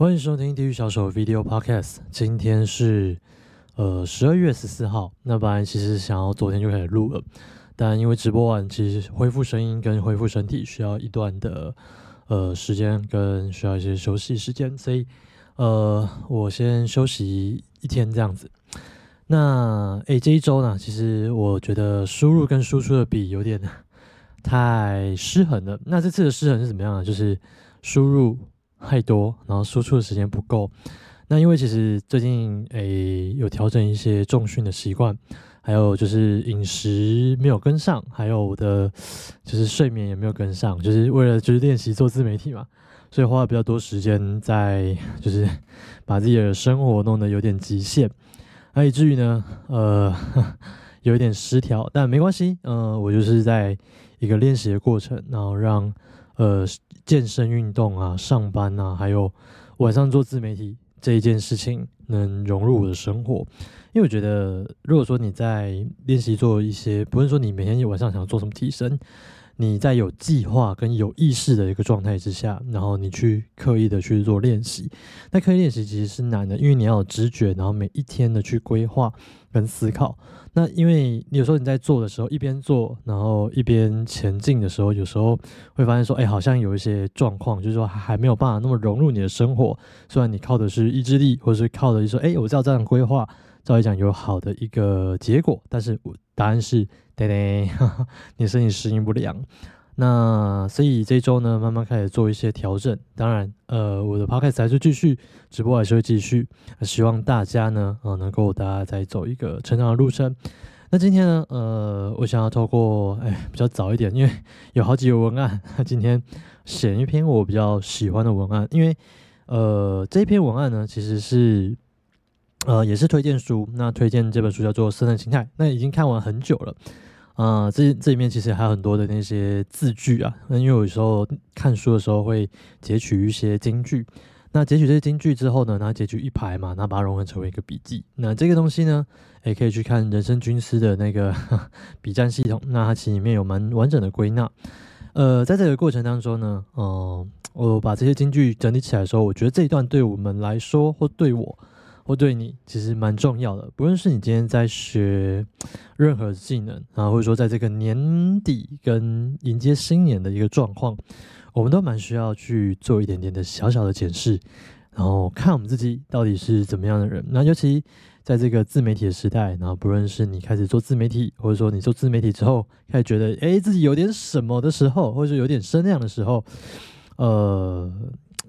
欢迎收听《地狱小手 Video Podcast》。今天是呃十二月十四号。那本来其实想要昨天就开始录了，但因为直播完，其实恢复声音跟恢复身体需要一段的呃时间，跟需要一些休息时间，所以呃我先休息一天这样子。那诶这一周呢，其实我觉得输入跟输出的比有点太失衡了。那这次的失衡是怎么样呢？就是输入。太多，然后输出的时间不够。那因为其实最近诶有调整一些重训的习惯，还有就是饮食没有跟上，还有我的就是睡眠也没有跟上，就是为了就是练习做自媒体嘛，所以花了比较多时间在就是把自己的生活弄得有点极限，那以至于呢呃 有一点失调，但没关系，嗯，我就是在一个练习的过程，然后让呃。健身运动啊，上班啊，还有晚上做自媒体这一件事情，能融入我的生活。因为我觉得，如果说你在练习做一些，不是说你每天晚上想要做什么提升，你在有计划跟有意识的一个状态之下，然后你去刻意的去做练习，那刻意练习其实是难的，因为你要有直觉，然后每一天的去规划跟思考。那因为你有时候你在做的时候，一边做，然后一边前进的时候，有时候会发现说，哎，好像有一些状况，就是说还没有办法那么融入你的生活。虽然你靠的是意志力，或者是靠的，就说，哎，我知道这样规划，照理讲有好的一个结果，但是我答案是，对对，你身体适应不良。那所以这周呢，慢慢开始做一些调整。当然，呃，我的 podcast 还是继续，直播还是会继续。希望大家呢，呃，能够大家再走一个成长的路程。那今天呢，呃，我想要透过，哎，比较早一点，因为有好几个文案，今天选一篇我比较喜欢的文案。因为，呃，这篇文案呢，其实是，呃，也是推荐书。那推荐这本书叫做《生存心态》，那已经看完很久了。啊，这这里面其实还有很多的那些字句啊。那因为有时候看书的时候会截取一些金句，那截取这些金句之后呢，那截取一排嘛，那把它融合成为一个笔记。那这个东西呢，也可以去看人生军师的那个 笔战系统，那它其实里面有蛮完整的归纳。呃，在这个过程当中呢，嗯，我把这些金句整理起来的时候，我觉得这一段对我们来说，或对我。或对你其实蛮重要的，不论是你今天在学任何技能啊，或者说在这个年底跟迎接新年的一个状况，我们都蛮需要去做一点点的小小的检视，然后看我们自己到底是怎么样的人。那尤其在这个自媒体的时代，然后不论是你开始做自媒体，或者说你做自媒体之后开始觉得哎自己有点什么的时候，或者有点声量的时候，呃。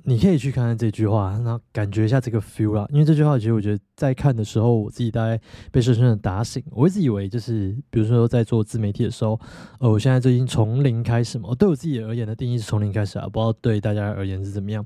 你可以去看看这句话，然后感觉一下这个 feel 啊。因为这句话其实我觉得在看的时候，我自己大概被深深的打醒。我一直以为就是，比如说在做自媒体的时候，呃，我现在最近从零开始嘛。对我自己而言的定义是从零开始啊，不知道对大家而言是怎么样。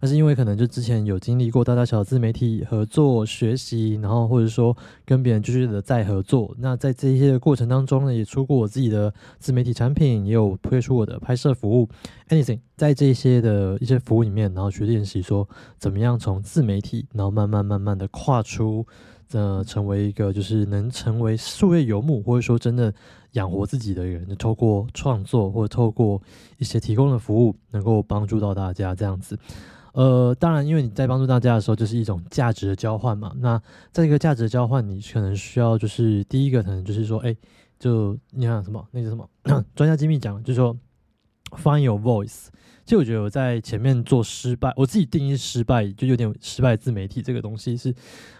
但是因为可能就之前有经历过大大小小自媒体合作学习，然后或者说跟别人继续的再合作，那在这些的过程当中呢，也出过我自己的自媒体产品，也有推出我的拍摄服务，anything，在这些的一些服务里面，然后去练习说怎么样从自媒体，然后慢慢慢慢的跨出，出呃，成为一个就是能成为术业游牧，或者说真的养活自己的人，透过创作或者透过一些提供的服务，能够帮助到大家这样子。呃，当然，因为你在帮助大家的时候，就是一种价值的交换嘛。那在一个价值的交换，你可能需要就是第一个，可能就是说，哎，就你看什么，那个什么，专家机密讲，就是说，find your voice。其实我觉得我在前面做失败，我自己定义失败，就有点失败自媒体这个东西是，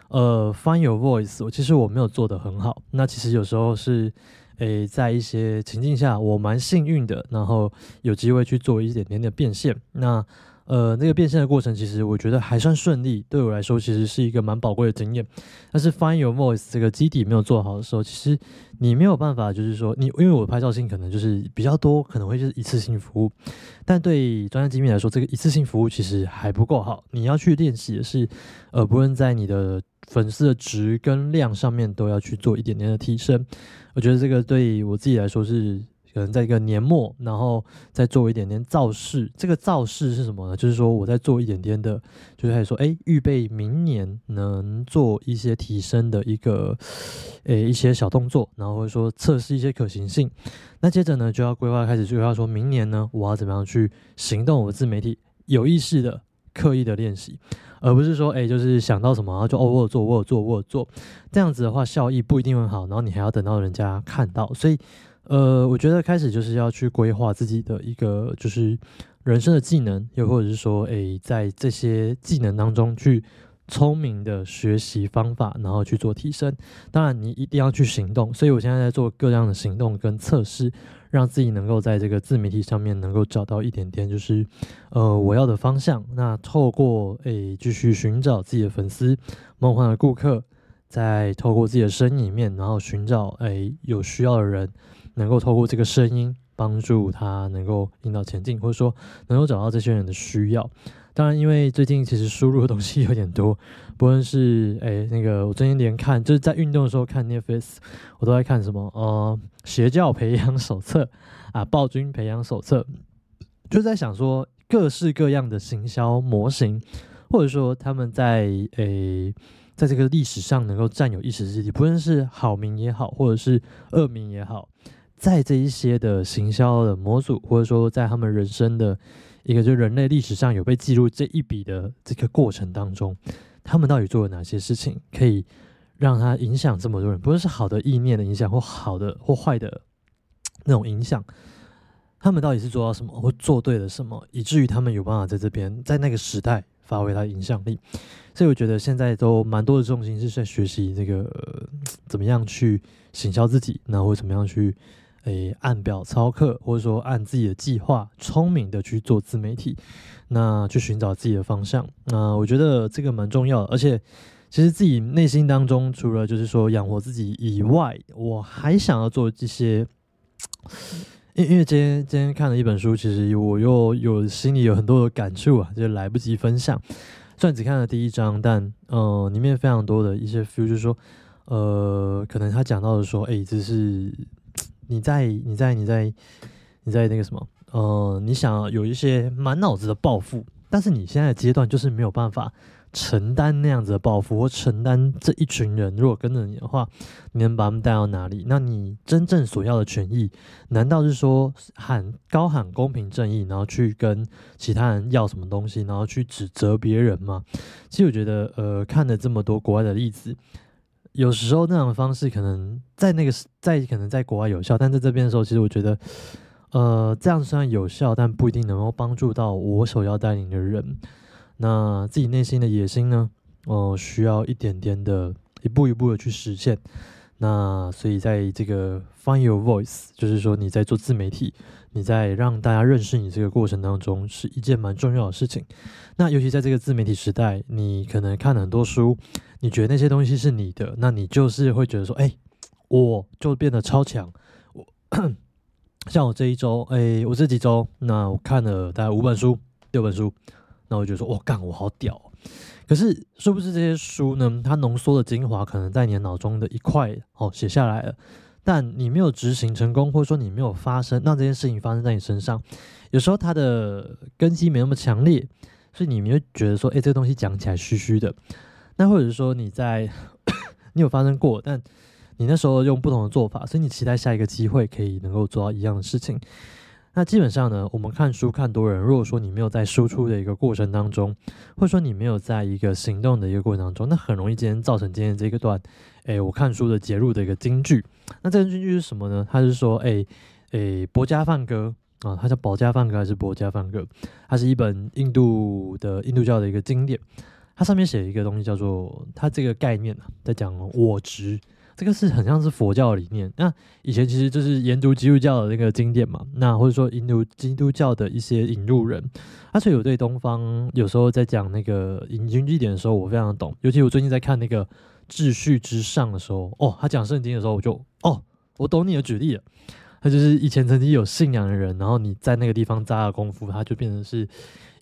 呃，find your voice。我其实我没有做的很好。那其实有时候是，诶，在一些情境下，我蛮幸运的，然后有机会去做一点点的变现。那呃，那个变现的过程，其实我觉得还算顺利。对我来说，其实是一个蛮宝贵的经验。但是，find your voice 这个基底没有做好的时候，其实你没有办法，就是说，你因为我拍照性可能就是比较多，可能会就是一次性服务。但对专业机密来说，这个一次性服务其实还不够好。你要去练习的是，呃，不论在你的粉丝的值跟量上面，都要去做一点点的提升。我觉得这个对我自己来说是。可能在一个年末，然后再做一点点造势。这个造势是什么呢？就是说我在做一点点的，就是开始说，哎，预备明年能做一些提升的一个，诶，一些小动作，然后或者说测试一些可行性。那接着呢，就要规划开始规划，说明年呢，我要怎么样去行动我自媒体，有意识的、刻意的练习。而不是说，哎，就是想到什么然后就哦，我有做，我有做，我有做，这样子的话效益不一定很好，然后你还要等到人家看到，所以，呃，我觉得开始就是要去规划自己的一个就是人生的技能，又或者是说，哎，在这些技能当中去。聪明的学习方法，然后去做提升。当然，你一定要去行动。所以我现在在做各样的行动跟测试，让自己能够在这个自媒体上面能够找到一点点，就是呃我要的方向。那透过诶继续寻找自己的粉丝、梦幻的顾客，再透过自己的声音里面，然后寻找诶有需要的人，能够透过这个声音帮助他能够引导前进，或者说能够找到这些人的需要。当然，因为最近其实输入的东西有点多，不论是哎那个我最近连看就是在运动的时候看 Netflix，我都在看什么呃邪教培养手册 啊暴君培养手册，就在想说各式各样的行销模型，或者说他们在诶在这个历史上能够占有一时之地，不论是好名也好，或者是恶名也好，在这一些的行销的模组，或者说在他们人生的。一个就人类历史上有被记录这一笔的这个过程当中，他们到底做了哪些事情，可以让他影响这么多人？不论是好的意念的影响，或好的或坏的那种影响，他们到底是做到什么，或做对了什么，以至于他们有办法在这边在那个时代发挥他的影响力？所以我觉得现在都蛮多的重心是在学习这个怎么样去行销自己，然后怎么样去。诶，按表操课，或者说按自己的计划，聪明的去做自媒体，那去寻找自己的方向。那我觉得这个蛮重要的。而且，其实自己内心当中，除了就是说养活自己以外，我还想要做这些。因因为今天今天看了一本书，其实我又有心里有很多的感触啊，就来不及分享。虽然只看了第一章，但呃，里面非常多的一些 feel，就是说，呃，可能他讲到的说，哎，这是。你在你在你在你在那个什么呃，你想有一些满脑子的抱负，但是你现在的阶段就是没有办法承担那样子的抱负，或承担这一群人如果跟着你的话，你能把他们带到哪里？那你真正所要的权益，难道是说喊高喊公平正义，然后去跟其他人要什么东西，然后去指责别人吗？其实我觉得，呃，看了这么多国外的例子。有时候那种方式可能在那个在可能在国外有效，但在这边的时候，其实我觉得，呃，这样虽然有效，但不一定能够帮助到我所要带领的人。那自己内心的野心呢？哦，需要一点点的，一步一步的去实现。那所以在这个 find your voice，就是说你在做自媒体，你在让大家认识你这个过程当中，是一件蛮重要的事情。那尤其在这个自媒体时代，你可能看了很多书，你觉得那些东西是你的，那你就是会觉得说，哎，我就变得超强。我 像我这一周，哎，我这几周，那我看了大概五本书、六本书，那我就说，我干，我好屌。可是，是不是这些书呢？它浓缩的精华可能在你脑中的一块哦写下来了，但你没有执行成功，或者说你没有发生让这件事情发生在你身上。有时候它的根基没那么强烈，所以你没有觉得说，哎，这个东西讲起来虚虚的。那或者是说你在 你有发生过，但你那时候用不同的做法，所以你期待下一个机会可以能够做到一样的事情。那基本上呢，我们看书看多人，如果说你没有在输出的一个过程当中，或者说你没有在一个行动的一个过程当中，那很容易今天造成今天这个段，哎，我看书的节录的一个金句。那这个金句是什么呢？他是说，哎，哎，博家梵歌啊，它叫保家梵歌还是博家梵歌？它是一本印度的印度教的一个经典，它上面写一个东西叫做，它这个概念啊，在讲我执。这个是很像是佛教理念。那以前其实就是研读基督教的那个经典嘛，那或者说研读基督教的一些引入人，而且有对东方有时候在讲那个引经据典的时候，我非常懂。尤其我最近在看那个《秩序之上》的时候，哦，他讲圣经的时候，我就哦，我懂你的举例了。他就是以前曾经有信仰的人，然后你在那个地方扎了功夫，他就变成是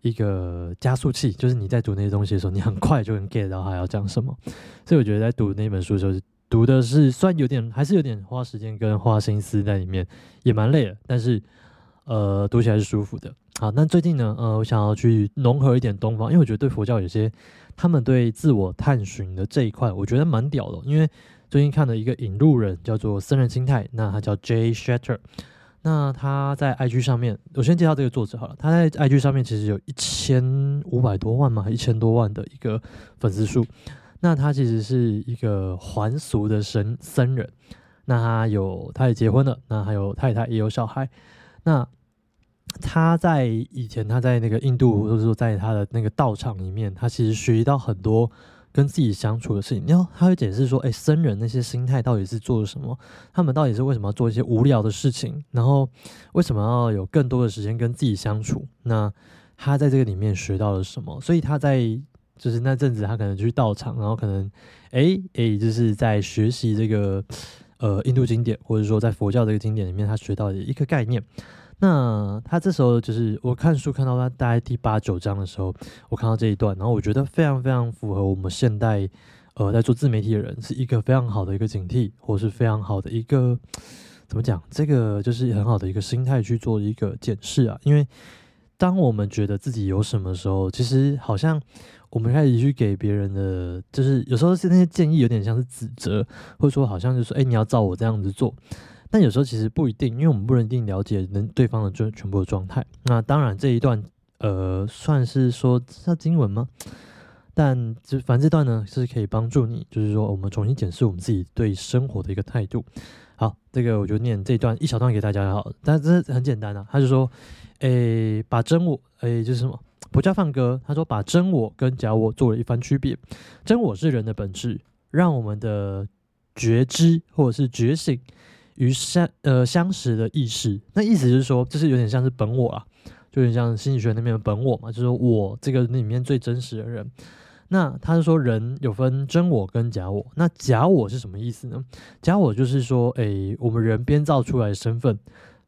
一个加速器，就是你在读那些东西的时候，你很快就能 get 到他要讲什么。所以我觉得在读那本书的时候。读的是虽然有点，还是有点花时间跟花心思在里面，也蛮累的。但是，呃，读起来是舒服的。好，那最近呢，呃，我想要去融合一点东方，因为我觉得对佛教有些他们对自我探寻的这一块，我觉得蛮屌的。因为最近看了一个引路人叫做僧人心态，那他叫 Jay Shatter。那他在 IG 上面，我先介绍这个作者好了。他在 IG 上面其实有一千五百多万嘛，一千多万的一个粉丝数。那他其实是一个还俗的僧僧人。那他有，他也结婚了，那还有太太，也有小孩。那他在以前，他在那个印度，或者说在他的那个道场里面，他其实学习到很多。跟自己相处的事情，然后他会解释说：“哎，僧人那些心态到底是做了什么？他们到底是为什么要做一些无聊的事情？然后为什么要有更多的时间跟自己相处？那他在这个里面学到了什么？所以他在就是那阵子，他可能去道场，然后可能哎哎，就是在学习这个呃印度经典，或者说在佛教这个经典里面，他学到的一个概念。”那他这时候就是我看书看到他大概第八九章的时候，我看到这一段，然后我觉得非常非常符合我们现代呃在做自媒体的人是一个非常好的一个警惕，或是非常好的一个怎么讲？这个就是很好的一个心态去做一个检视啊。因为当我们觉得自己有什么时候，其实好像我们开始去给别人的，就是有时候是那些建议有点像是指责，或者说好像就是说哎你要照我这样子做。但有时候其实不一定，因为我们不一定了解能对方的全全部的状态。那当然这一段，呃，算是说叫经文吗？但就反正这段呢是可以帮助你，就是说我们重新检视我们自己对生活的一个态度。好，这个我就念这段一小段给大家好了，但这很简单啊。他就说，诶，把真我，诶，就是什么？不叫放歌。他说把真我跟假我做了一番区别。真我是人的本质，让我们的觉知或者是觉醒。与相呃相识的意识，那意思就是说，就是有点像是本我啊，就有点像心理学那边的本我嘛，就是我这个里面最真实的人。那他是说人有分真我跟假我，那假我是什么意思呢？假我就是说，诶，我们人编造出来的身份，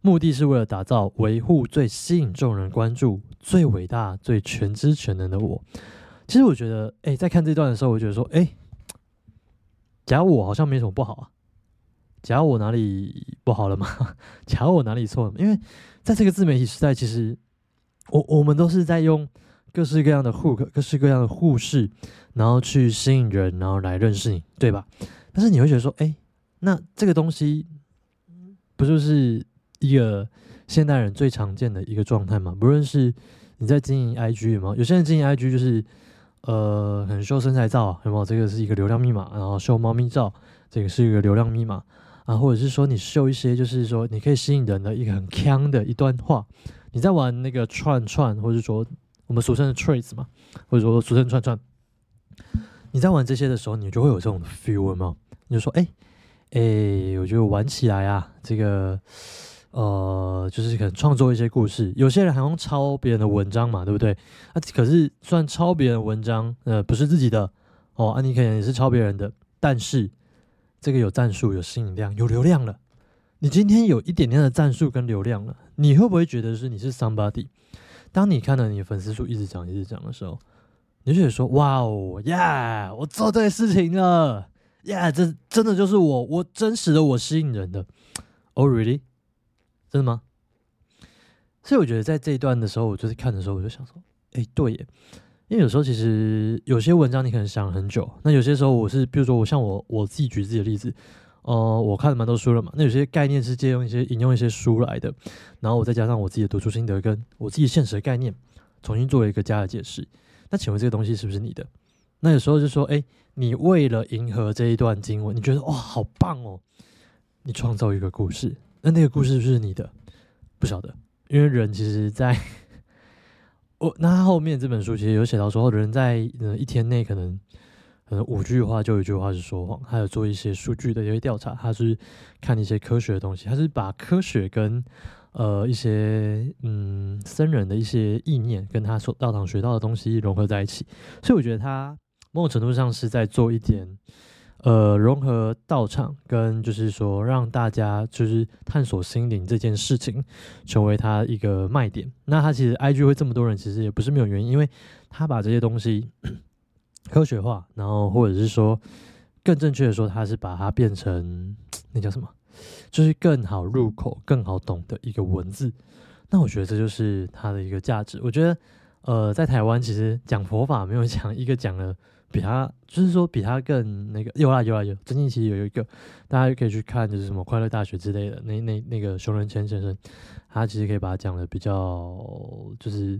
目的是为了打造、维护最吸引众人关注、最伟大、最全知全能的我。其实我觉得，诶，在看这段的时候，我觉得说，诶，假我好像没什么不好啊。假如我哪里不好了吗？假如我哪里错了？因为在这个自媒体时代，其实我我们都是在用各式各样的 hook、各式各样的护士，然后去吸引人，然后来认识你，对吧？但是你会觉得说，哎，那这个东西不就是一个现代人最常见的一个状态吗？不论是你在经营 IG 吗？有些人经营 IG 就是呃，很秀身材照，有没有？这个是一个流量密码，然后秀猫咪照，这个是一个流量密码。啊，或者是说你秀一些，就是说你可以吸引人的一个很强的一段话。你在玩那个串串，或者说我们俗称的 trace 嘛，或者说俗称串串。你在玩这些的时候，你就会有这种 feel 吗？你就说，哎哎，我觉得玩起来啊，这个呃，就是可能创作一些故事。有些人还用抄别人的文章嘛，对不对？啊，可是算抄别人文章，呃，不是自己的哦。啊，你可能也是抄别人的，但是。这个有战术，有吸引量，有流量了。你今天有一点点的战术跟流量了，你会不会觉得是你是 somebody？当你看到你粉丝数一直涨、一直涨的时候，你就觉得说：“哇哦，耶，我做对事情了，呀，这真的就是我，我真实的我吸引人的。” Oh really？真的吗？所以我觉得在这一段的时候，我就是看的时候，我就想说：“哎，对耶。”因为有时候其实有些文章你可能想很久，那有些时候我是，比如说我像我我自己举自己的例子，呃，我看了蛮多书了嘛，那有些概念是借用一些引用一些书来的，然后我再加上我自己的读书心得跟我自己现实的概念，重新做了一个加的解释。那请问这个东西是不是你的？那有时候就说，哎，你为了迎合这一段经文，你觉得哇好棒哦，你创造一个故事，那那个故事是不是你的？不晓得，因为人其实在。我那他后面这本书其实有写到说，人在呃一天内可能可能五句话就有一句话是说谎，还有做一些数据的一些调查，他是看一些科学的东西，他是把科学跟呃一些嗯僧人的一些意念跟他所道堂学到的东西融合在一起，所以我觉得他某种程度上是在做一点。呃，融合道场跟就是说，让大家就是探索心灵这件事情，成为他一个卖点。那他其实 IG 会这么多人，其实也不是没有原因，因为他把这些东西 科学化，然后或者是说更正确的说，他是把它变成那叫什么，就是更好入口、更好懂的一个文字。那我觉得这就是他的一个价值。我觉得，呃，在台湾其实讲佛法没有讲一个讲了。比他，就是说比他更那个有啦有啦有，最近其实有一个大家可以去看，就是什么快乐大学之类的，那那那个熊仁谦先生，他其实可以把它讲的比较就是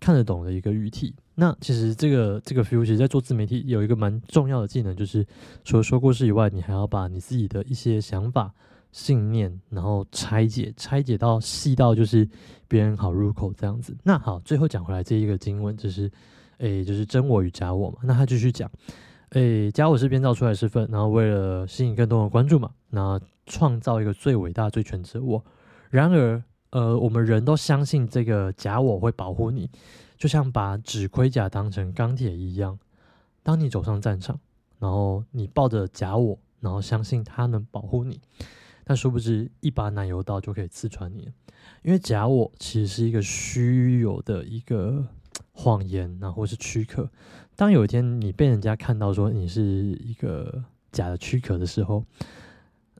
看得懂的一个语体。那其实这个这个 feel，其实在做自媒体有一个蛮重要的技能，就是除了说故事以外，你还要把你自己的一些想法、信念，然后拆解，拆解到细到就是别人好入口这样子。那好，最后讲回来这一个经文，就是。诶，就是真我与假我嘛。那他继续讲，诶，假我是编造出来身份，然后为了吸引更多的关注嘛，那创造一个最伟大、最全职我。然而，呃，我们人都相信这个假我会保护你，就像把纸盔甲当成钢铁一样。当你走上战场，然后你抱着假我，然后相信他能保护你，但殊不知一把奶油刀就可以刺穿你，因为假我其实是一个虚有的一个。谎言，然后是躯壳。当有一天你被人家看到说你是一个假的躯壳的时候，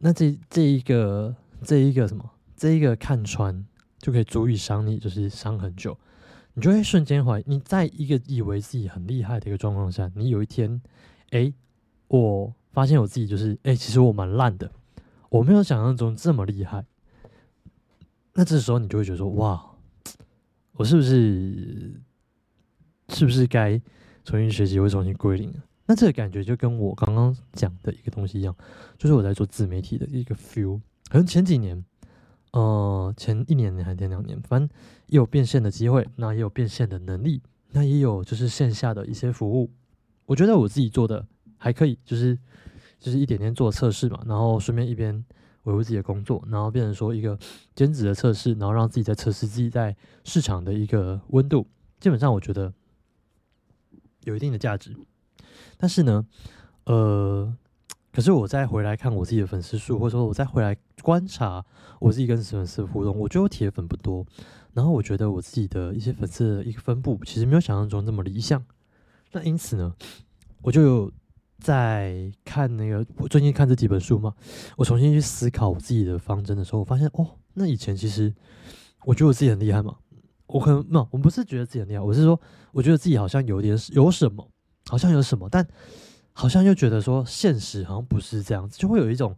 那这这一个这一个什么，这一个看穿就可以足以伤你，就是伤很久。你就会瞬间怀疑，你在一个以为自己很厉害的一个状况下，你有一天，哎，我发现我自己就是，哎，其实我蛮烂的，我没有想象中这么厉害。那这时候你就会觉得说，哇，我是不是？是不是该重新学习或重新归零？那这个感觉就跟我刚刚讲的一个东西一样，就是我在做自媒体的一个 feel。可能前几年，呃，前一年还前两年，反正也有变现的机会，那也有变现的能力，那也有就是线下的一些服务。我觉得我自己做的还可以，就是就是一点点做测试嘛，然后顺便一边维护自己的工作，然后变成说一个兼职的测试，然后让自己在测试自己在市场的一个温度。基本上我觉得。有一定的价值，但是呢，呃，可是我再回来看我自己的粉丝数，或者说我再回来观察我自己跟粉丝互动，我觉得我铁粉不多，然后我觉得我自己的一些粉丝的一个分布其实没有想象中那么理想。那因此呢，我就有在看那个我最近看这几本书嘛，我重新去思考我自己的方针的时候，我发现哦，那以前其实我觉得我自己很厉害嘛。我可能没有，我不是觉得自己很厉害，我是说，我觉得自己好像有点有什么，好像有什么，但好像又觉得说现实好像不是这样子，就会有一种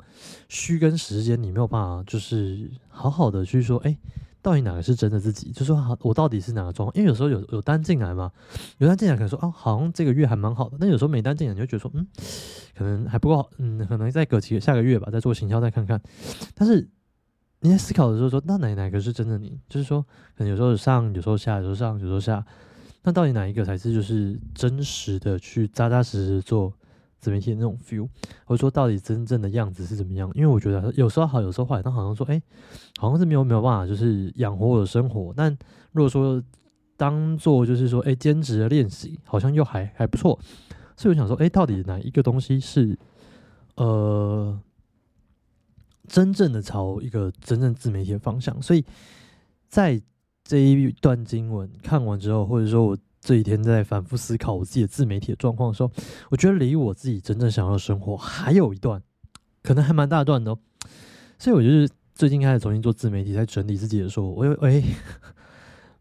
虚跟时间你没有办法，就是好好的去说，哎，到底哪个是真的自己？就说好，我到底是哪个状况？因为有时候有有单进来嘛，有单进来可能说，哦，好像这个月还蛮好的，但有时候没单进来，你就觉得说，嗯，可能还不够好，嗯，可能再隔几个下个月吧，再做行销再看看，但是。你在思考的时候说，那哪哪个是真的你？就是说，可能有时候上，有时候下，有时候上，有时候下。那到底哪一个才是就是真实的去扎扎实实做自媒体的那种 feel？或者说，到底真正的样子是怎么样？因为我觉得有时候好，有时候坏。但好像说，哎，好像是没有没有办法，就是养活我的生活。但如果说当做就是说，哎，兼职的练习，好像又还还不错。所以我想说，哎，到底哪一个东西是呃？真正的朝一个真正自媒体的方向，所以在这一段经文看完之后，或者说我这几天在反复思考我自己的自媒体的状况的时候，我觉得离我自己真正想要的生活还有一段，可能还蛮大段的。哦。所以我就是最近开始重新做自媒体，在整理自己的时候，我哎，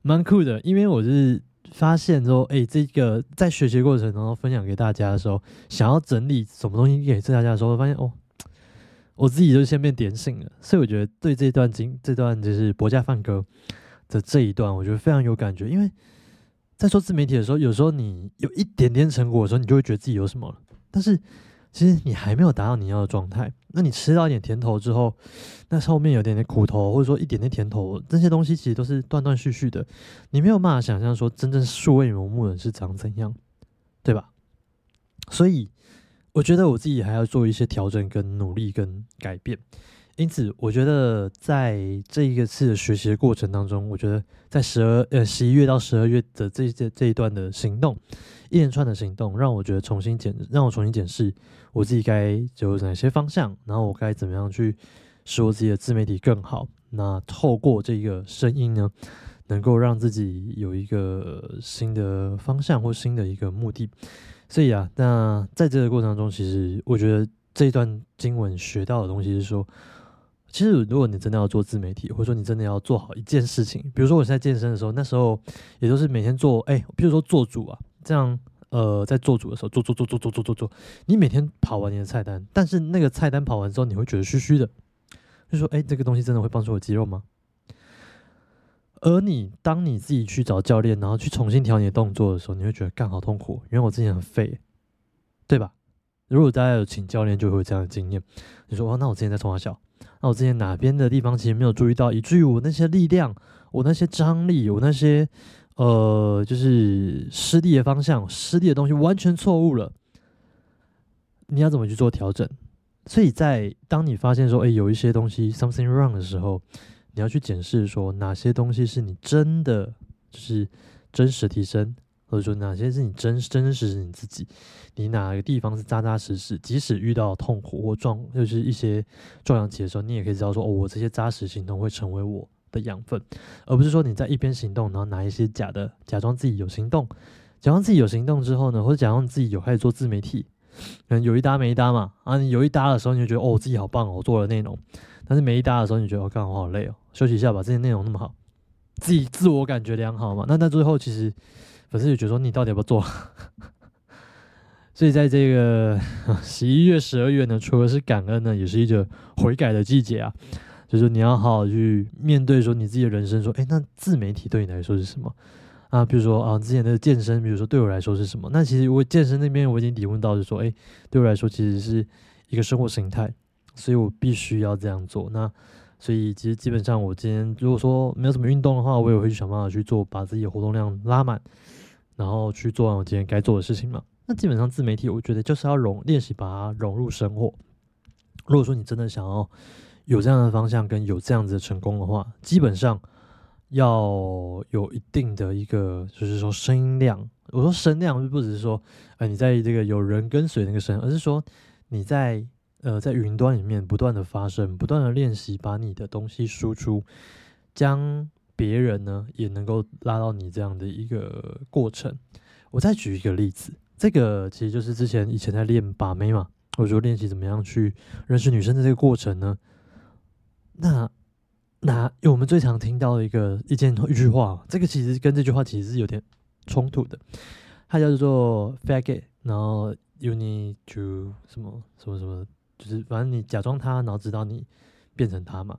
蛮酷的，因为我是发现说，哎，这个在学习过程当中分享给大家的时候，想要整理什么东西给大家的时候，发现哦。我自己就先变点醒了，所以我觉得对这段经这段就是博家饭歌的这一段，我觉得非常有感觉。因为在做自媒体的时候，有时候你有一点点成果的时候，你就会觉得自己有什么了。但是其实你还没有达到你要的状态。那你吃到一点甜头之后，那后面有点点苦头，或者说一点点甜头，这些东西其实都是断断续续的。你没有办法想象说真正数位游牧人是长怎样，对吧？所以。我觉得我自己还要做一些调整、跟努力、跟改变，因此我觉得在这一个次的学习的过程当中，我觉得在十二呃十一月到十二月的这这这一段的行动，一连串的行动，让我觉得重新检让我重新检视我自己该有哪些方向，然后我该怎么样去使我自己的自媒体更好。那透过这个声音呢，能够让自己有一个新的方向或新的一个目的。所以啊，那在这个过程中，其实我觉得这一段经文学到的东西是说，其实如果你真的要做自媒体，或者说你真的要做好一件事情，比如说我在健身的时候，那时候也都是每天做，哎，比如说做主啊，这样呃在做主的时候做做做做做做做做，你每天跑完你的菜单，但是那个菜单跑完之后，你会觉得虚虚的，就说哎，这个东西真的会帮助我肌肉吗？而你当你自己去找教练，然后去重新调你的动作的时候，你会觉得干好痛苦，因为我之前很废，对吧？如果大家有请教练，就会有这样的经验。你说哦，那我之前在冲华小，那我之前哪边的地方其实没有注意到，以至于我那些力量、我那些张力、我那些呃，就是失力的方向、失力的东西完全错误了。你要怎么去做调整？所以在当你发现说，哎，有一些东西 something wrong 的时候，你要去检视说哪些东西是你真的就是真实提升。或者说哪些是你真真实是你自己，你哪个地方是扎扎实实，即使遇到痛苦或撞，就是一些撞墙期的时候，你也可以知道说，哦，我这些扎实行动会成为我的养分，而不是说你在一边行动，然后拿一些假的，假装自己有行动，假装自己有行动之后呢，或者假装自己有开始做自媒体，可能有一搭没一搭嘛，啊，你有一搭的时候，你就觉得哦，我自己好棒哦，我做了内容，但是没一搭的时候，你觉得我干我好累哦，休息一下吧，这些内容那么好，自己自我感觉良好嘛，那到最后其实。粉丝就觉得说你到底要不要做？所以在这个 十一月、十二月呢，除了是感恩呢，也是一个悔改的季节啊。就是你要好好去面对说你自己的人生，说，哎，那自媒体对你来说是什么啊？比如说啊，之前的健身，比如说对我来说是什么？那其实我健身那边我已经理问到，是说，哎，对我来说其实是一个生活形态，所以我必须要这样做。那所以其实基本上，我今天如果说没有什么运动的话，我也会去想办法去做，把自己的活动量拉满，然后去做完我今天该做的事情嘛。那基本上自媒体，我觉得就是要融练习，把它融入生活。如果说你真的想要有这样的方向跟有这样子的成功的话，基本上要有一定的一个，就是说声音量。我说声量，不只是说，呃，你在这个有人跟随那个声，而是说你在。呃，在云端里面不断的发生，不断的练习，把你的东西输出，将别人呢也能够拉到你这样的一个过程。我再举一个例子，这个其实就是之前以前在练把妹嘛，或者说练习怎么样去认识女生的这个过程呢。那那我们最常听到的一个一件一句话，这个其实跟这句话其实是有点冲突的，它叫做 “fake it”，然后 “you need to 什么什么什么”。就是反正你假装他，然后直到你变成他嘛。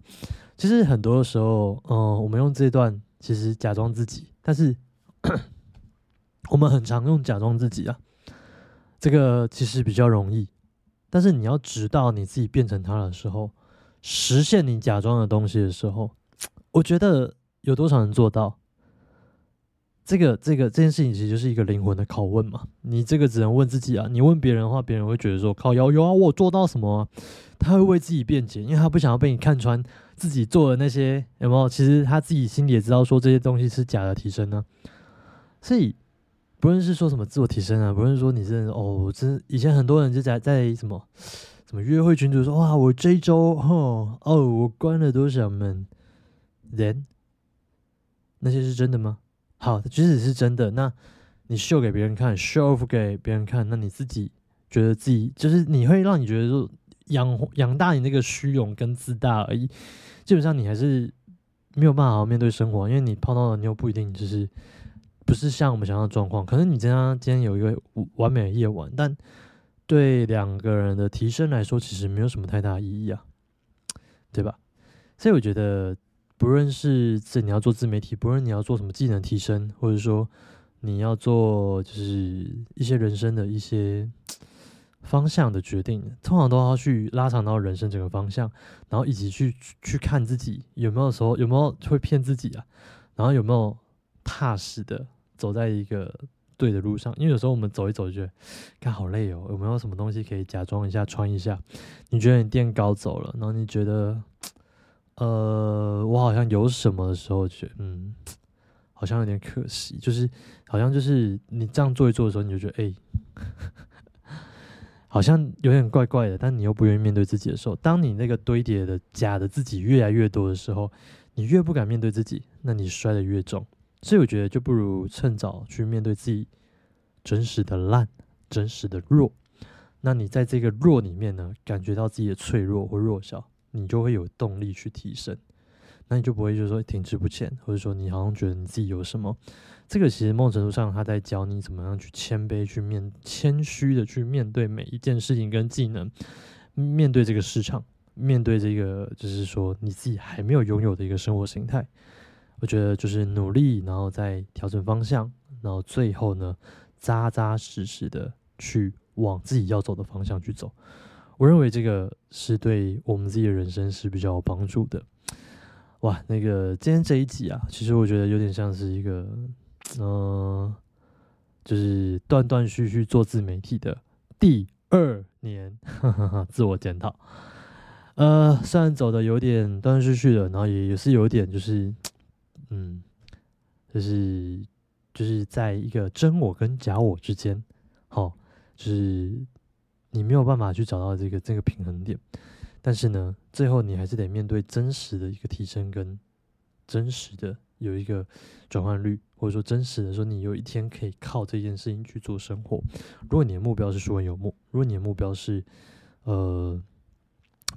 其实很多时候，嗯，我们用这段其实假装自己，但是 我们很常用假装自己啊。这个其实比较容易，但是你要直到你自己变成他的时候，实现你假装的东西的时候，我觉得有多少人做到？这个这个这件事情其实就是一个灵魂的拷问嘛，你这个只能问自己啊，你问别人的话，别人会觉得说靠有有啊，我做到什么？他会为自己辩解，因为他不想要被你看穿自己做的那些有没有？其实他自己心里也知道说这些东西是假的提升呢。所以不论是说什么自我提升啊，不论说你是哦，真以前很多人就在在什么什么约会群组说哇，我这一周哦哦，我关了多少门人？那些是真的吗？好，即使是真的，那你秀给别人看，show off 给别人看，那你自己觉得自己就是你会让你觉得说养养大你那个虚荣跟自大而已。基本上你还是没有办法好好面对生活，因为你碰到的你又不一定就是不是像我们想象的状况。可能你今天今天有一个完美的夜晚，但对两个人的提升来说，其实没有什么太大意义啊，对吧？所以我觉得。不论是这你要做自媒体，不论你要做什么技能提升，或者说你要做就是一些人生的一些方向的决定，通常都要去拉长到人生整个方向，然后一起去去看自己有没有时候有没有会骗自己啊，然后有没有踏实的走在一个对的路上。因为有时候我们走一走就觉得，看好累哦，有没有什么东西可以假装一下穿一下？你觉得你垫高走了，然后你觉得。呃，我好像有什么的时候，觉得嗯，好像有点可惜，就是好像就是你这样做一做的时候，你就觉得哎，好像有点怪怪的，但你又不愿意面对自己的时候，当你那个堆叠的假的自己越来越多的时候，你越不敢面对自己，那你摔得越重。所以我觉得，就不如趁早去面对自己真实的烂、真实的弱。那你在这个弱里面呢，感觉到自己的脆弱或弱小。你就会有动力去提升。那你就不会就是说停滞不前，或者说你好像觉得你自己有什么。这个其实某种程度上，他在教你怎么样去谦卑、去面谦虚的去面对每一件事情跟技能，面对这个市场，面对这个就是说你自己还没有拥有的一个生活形态。我觉得就是努力，然后再调整方向，然后最后呢，扎扎实实的去往自己要走的方向去走。我认为这个是对我们自己的人生是比较有帮助的。哇，那个今天这一集啊，其实我觉得有点像是一个，嗯，就是断断续续做自媒体的第二年，自我检讨。呃，虽然走的有点断断续续的，然后也也是有点就是，嗯，就是就是在一个真我跟假我之间，好，就是。你没有办法去找到这个这个平衡点，但是呢，最后你还是得面对真实的一个提升跟真实的有一个转换率，或者说真实的说，你有一天可以靠这件事情去做生活。如果你的目标是说有目，如果你的目标是呃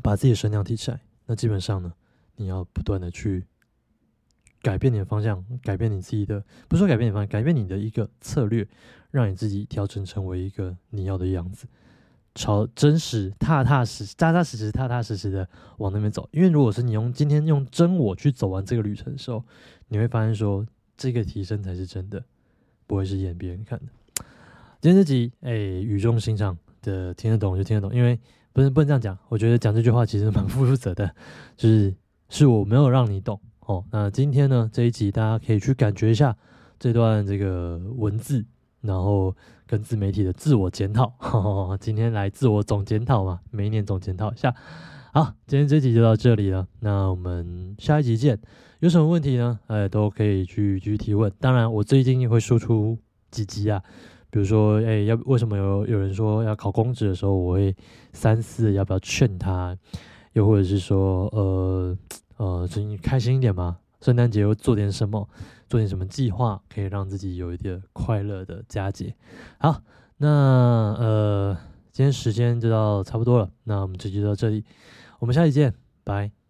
把自己的声量提起来，那基本上呢，你要不断的去改变你的方向，改变你自己的，不是说改变你方向，改变你的一个策略，让你自己调整成为一个你要的样子。朝真实、踏踏实、扎扎实实、踏踏实实的往那边走。因为如果是你用今天用真我去走完这个旅程的时候，你会发现说，这个提升才是真的，不会是演别人看的。今天这集，哎，语重心长的听得懂就听得懂，因为不能不能这样讲。我觉得讲这句话其实蛮 负责的，就是是我没有让你懂哦。那今天呢这一集，大家可以去感觉一下这段这个文字。然后跟自媒体的自我检讨，今天来自我总检讨嘛，每一年总检讨一下。好，今天这集就到这里了，那我们下一集见。有什么问题呢？哎，都可以去继续提问。当然，我最近也会输出几集啊，比如说，哎，要为什么有有人说要考公职的时候，我会三思要不要劝他，又或者是说，呃呃，最近开心一点嘛，圣诞节又做点什么？做点什么计划，可以让自己有一点快乐的佳节。好，那呃，今天时间就到差不多了，那我们这集就到这里，我们下期见，拜。